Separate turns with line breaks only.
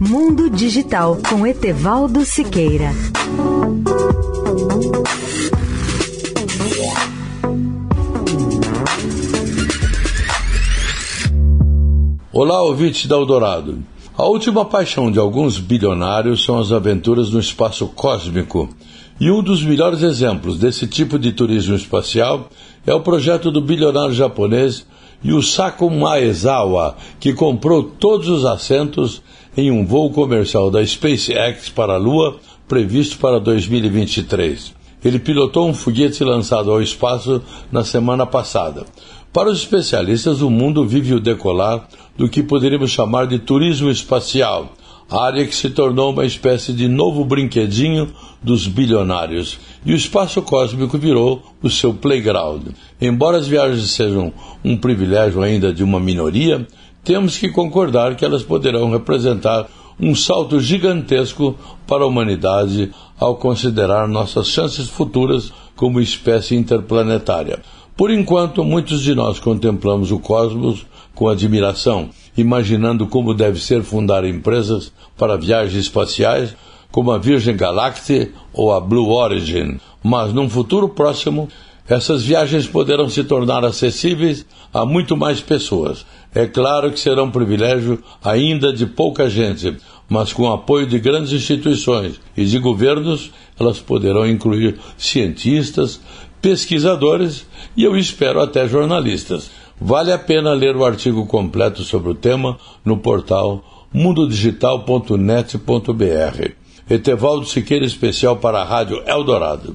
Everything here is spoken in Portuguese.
Mundo Digital com Etevaldo Siqueira.
Olá, ouvintes da Eldorado. A última paixão de alguns bilionários são as aventuras no espaço cósmico. E um dos melhores exemplos desse tipo de turismo espacial é o projeto do bilionário japonês Yusaku Maezawa, que comprou todos os assentos em um voo comercial da SpaceX para a Lua previsto para 2023. Ele pilotou um foguete lançado ao espaço na semana passada. Para os especialistas, o mundo vive o decolar do que poderíamos chamar de turismo espacial, área que se tornou uma espécie de novo brinquedinho dos bilionários, e o espaço cósmico virou o seu playground. Embora as viagens sejam um privilégio ainda de uma minoria, temos que concordar que elas poderão representar um salto gigantesco para a humanidade ao considerar nossas chances futuras como espécie interplanetária. Por enquanto, muitos de nós contemplamos o cosmos com admiração, imaginando como deve ser fundar empresas para viagens espaciais, como a Virgin Galactic ou a Blue Origin. Mas num futuro próximo, essas viagens poderão se tornar acessíveis a muito mais pessoas. É claro que será um privilégio ainda de pouca gente, mas com o apoio de grandes instituições e de governos, elas poderão incluir cientistas, pesquisadores e eu espero até jornalistas. Vale a pena ler o artigo completo sobre o tema no portal mundodigital.net.br. Etevaldo Siqueira, especial para a Rádio Eldorado.